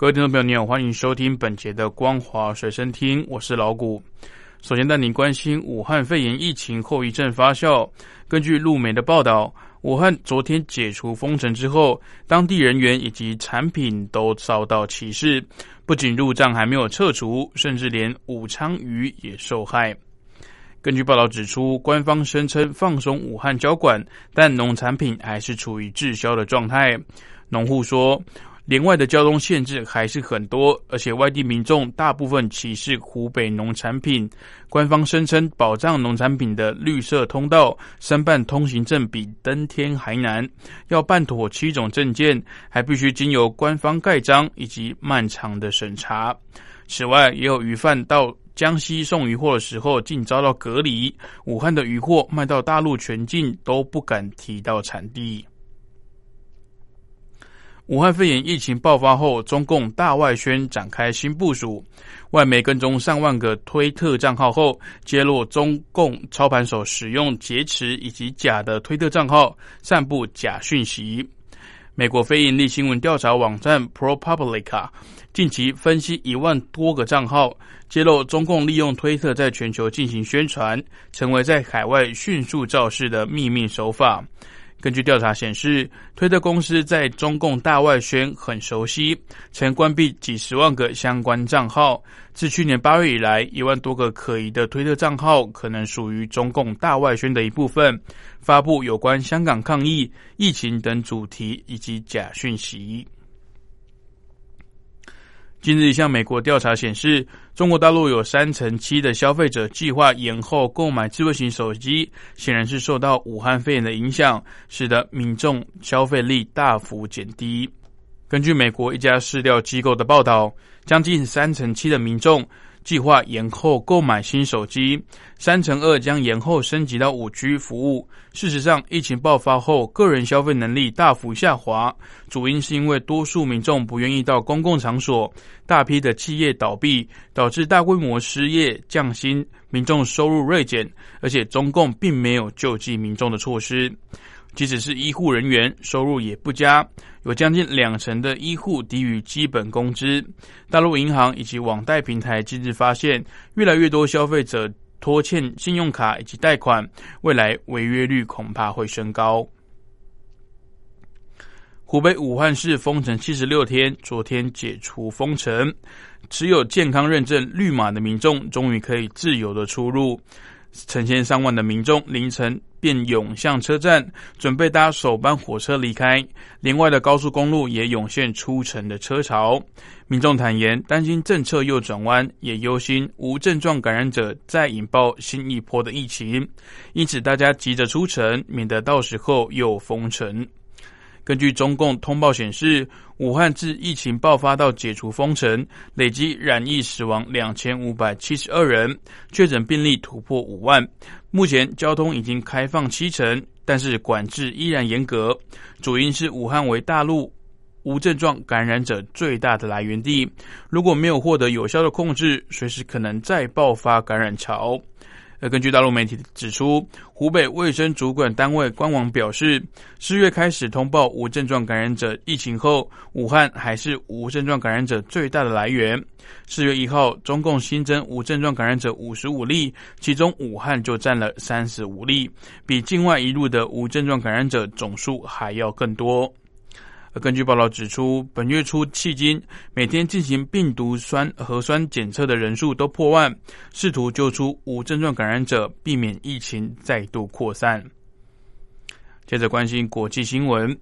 各位听众朋友，你好，欢迎收听本节的光华随身听，我是老谷。首先带您关心武汉肺炎疫情后遗症发酵。根据路媒的报道，武汉昨天解除封城之后，当地人员以及产品都遭到歧视，不仅入账还没有撤除，甚至连武昌鱼也受害。根据报道指出，官方声称放松武汉交管，但农产品还是处于滞销的状态。农户说。连外的交通限制还是很多，而且外地民众大部分歧视湖北农产品。官方声称保障农产品的绿色通道申办通行证比登天还难，要办妥七种证件，还必须经由官方盖章以及漫长的审查。此外，也有鱼贩到江西送鱼货的时候，竟遭到隔离。武汉的鱼货卖到大陆全境都不敢提到产地。武汉肺炎疫情爆发后，中共大外宣展开新部署。外媒跟踪上万个推特账号后，揭露中共操盘手使用劫持以及假的推特账号散布假讯息。美国非营利新闻调查网站 ProPublica 近期分析一万多个账号，揭露中共利用推特在全球进行宣传，成为在海外迅速造势的秘密手法。根据调查显示，推特公司在中共大外宣很熟悉，曾关闭几十万个相关账号。自去年八月以来，一万多个可疑的推特账号可能属于中共大外宣的一部分，发布有关香港抗议、疫情等主题以及假讯息。近日一项美国调查显示，中国大陆有三成七的消费者计划延后购买智慧型手机，显然是受到武汉肺炎的影响，使得民众消费力大幅减低。根据美国一家市调机构的报道，将近三成七的民众。计划延后购买新手机，三乘二将延后升级到五 G 服务。事实上，疫情爆发后，个人消费能力大幅下滑，主因是因为多数民众不愿意到公共场所，大批的企业倒闭，导致大规模失业、降薪，民众收入锐减，而且中共并没有救济民众的措施。即使是医护人员，收入也不佳，有将近两成的医护低于基本工资。大陆银行以及网贷平台近日发现，越来越多消费者拖欠信用卡以及贷款，未来违约率恐怕会升高。湖北武汉市封城七十六天，昨天解除封城，持有健康认证绿码的民众终于可以自由的出入。成千上万的民众凌晨便涌向车站，准备搭首班火车离开。另外的高速公路也涌现出城的车潮。民众坦言，担心政策又转弯，也忧心无症状感染者再引爆新一波的疫情，因此大家急着出城，免得到时候又封城。根据中共通报显示，武汉自疫情爆发到解除封城，累计染疫死亡两千五百七十二人，确诊病例突破五万。目前交通已经开放七成，但是管制依然严格。主因是武汉为大陆无症状感染者最大的来源地，如果没有获得有效的控制，随时可能再爆发感染潮。而根据大陆媒体指出，湖北卫生主管单位官网表示，四月开始通报无症状感染者疫情后，武汉还是无症状感染者最大的来源。四月一号，中共新增无症状感染者五十五例，其中武汉就占了三十五例，比境外一路的无症状感染者总数还要更多。根据报道指出，本月初迄今，每天进行病毒酸核酸检测的人数都破万，试图救出无症状感染者，避免疫情再度扩散。接着关心国际新闻，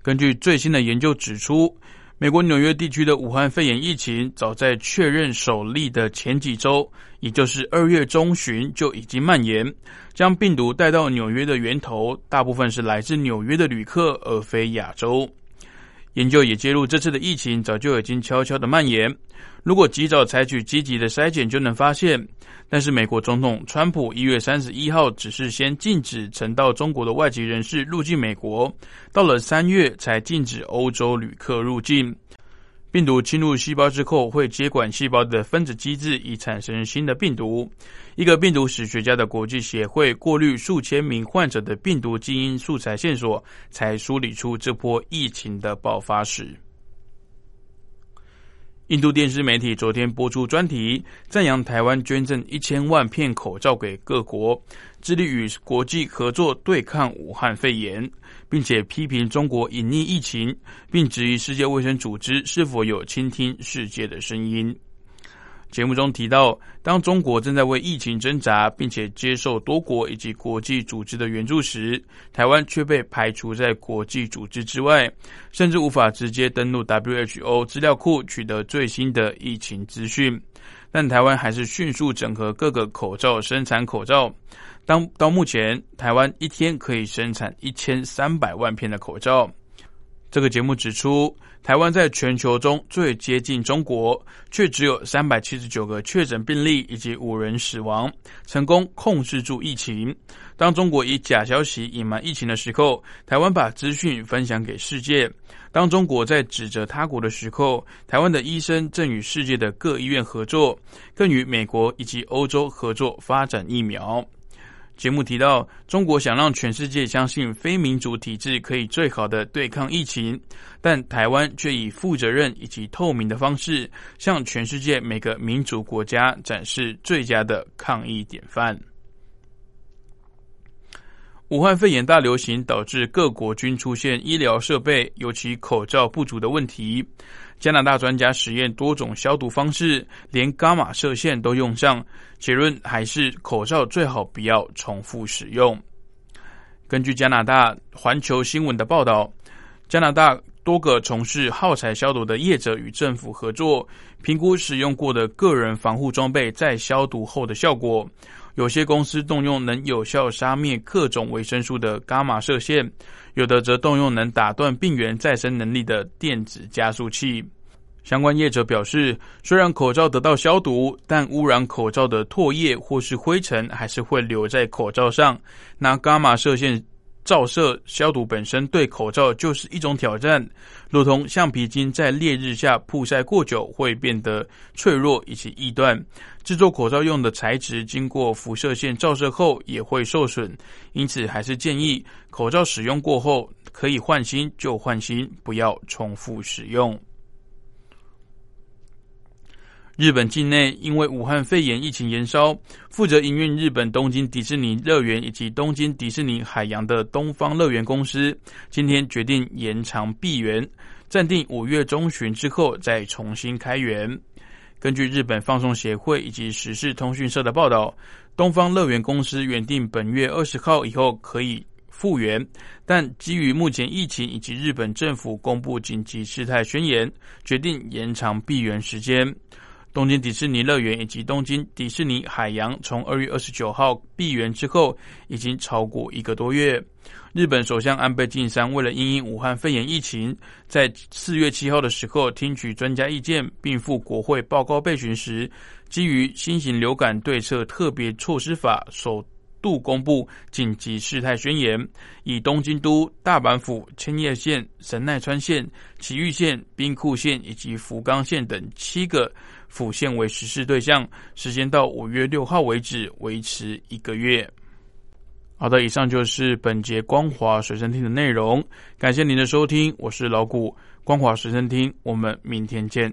根据最新的研究指出，美国纽约地区的武汉肺炎疫情，早在确认首例的前几周，也就是二月中旬就已经蔓延，将病毒带到纽约的源头，大部分是来自纽约的旅客，而非亚洲。研究也揭露，这次的疫情早就已经悄悄的蔓延。如果及早采取积极的筛检，就能发现。但是，美国总统川普一月三十一号只是先禁止曾到中国的外籍人士入境美国，到了三月才禁止欧洲旅客入境。病毒侵入细胞之后，会接管细胞的分子机制，以产生新的病毒。一个病毒史学家的国际协会过滤数千名患者的病毒基因素材线索，才梳理出这波疫情的爆发史。印度电视媒体昨天播出专题，赞扬台湾捐赠一千万片口罩给各国，致力与国际合作对抗武汉肺炎。并且批评中国隐匿疫情，并质疑世界卫生组织是否有倾听世界的声音。节目中提到，当中国正在为疫情挣扎，并且接受多国以及国际组织的援助时，台湾却被排除在国际组织之外，甚至无法直接登录 WHO 资料库取得最新的疫情资讯。但台湾还是迅速整合各个口罩生产口罩。当到目前，台湾一天可以生产一千三百万片的口罩。这个节目指出，台湾在全球中最接近中国，却只有三百七十九个确诊病例以及五人死亡，成功控制住疫情。当中国以假消息隐瞒疫情的时候，台湾把资讯分享给世界；当中国在指责他国的时候，台湾的医生正与世界的各医院合作，更与美国以及欧洲合作发展疫苗。节目提到，中国想让全世界相信非民主体制可以最好的对抗疫情，但台湾却以负责任以及透明的方式，向全世界每个民主国家展示最佳的抗疫典范。武汉肺炎大流行导致各国均出现医疗设备，尤其口罩不足的问题。加拿大专家实验多种消毒方式，连伽马射线都用上，结论还是口罩最好不要重复使用。根据加拿大环球新闻的报道，加拿大多个从事耗材消毒的业者与政府合作，评估使用过的个人防护装备在消毒后的效果。有些公司动用能有效杀灭各种维生素的伽马射线，有的则动用能打断病原再生能力的电子加速器。相关业者表示，虽然口罩得到消毒，但污染口罩的唾液或是灰尘还是会留在口罩上。那伽马射线照射消毒本身对口罩就是一种挑战，如同橡皮筋在烈日下曝晒过久会变得脆弱以及易断。制作口罩用的材质经过辐射线照射后也会受损，因此还是建议口罩使用过后可以换新就换新，不要重复使用。日本境内因为武汉肺炎疫情延烧，负责营运日本东京迪士尼乐园以及东京迪士尼海洋的东方乐园公司，今天决定延长闭园，暂定五月中旬之后再重新开园。根据日本放送协会以及时事通讯社的报道，东方乐园公司原定本月二十号以后可以复原，但基于目前疫情以及日本政府公布紧急事态宣言，决定延长闭园时间。东京迪士尼乐园以及东京迪士尼海洋从二月二十九号闭园之后，已经超过一个多月。日本首相安倍晋三为了因应武汉肺炎疫情，在四月七号的时候听取专家意见，并赴国会报告备询时，基于新型流感对策特别措施法首度公布紧急事态宣言，以东京都、大阪府、千叶县、神奈川县、埼玉县、兵库县以及福冈县等七个。府县为实施对象，时间到五月六号为止，维持一个月。好的，以上就是本节光华随身听的内容，感谢您的收听，我是老谷，光华随身听，我们明天见。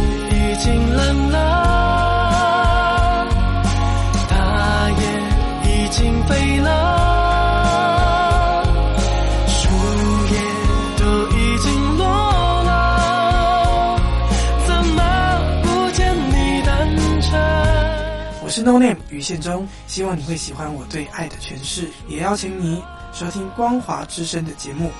是 No Name 于宪忠，希望你会喜欢我对爱的诠释，也邀请你收听光华之声的节目。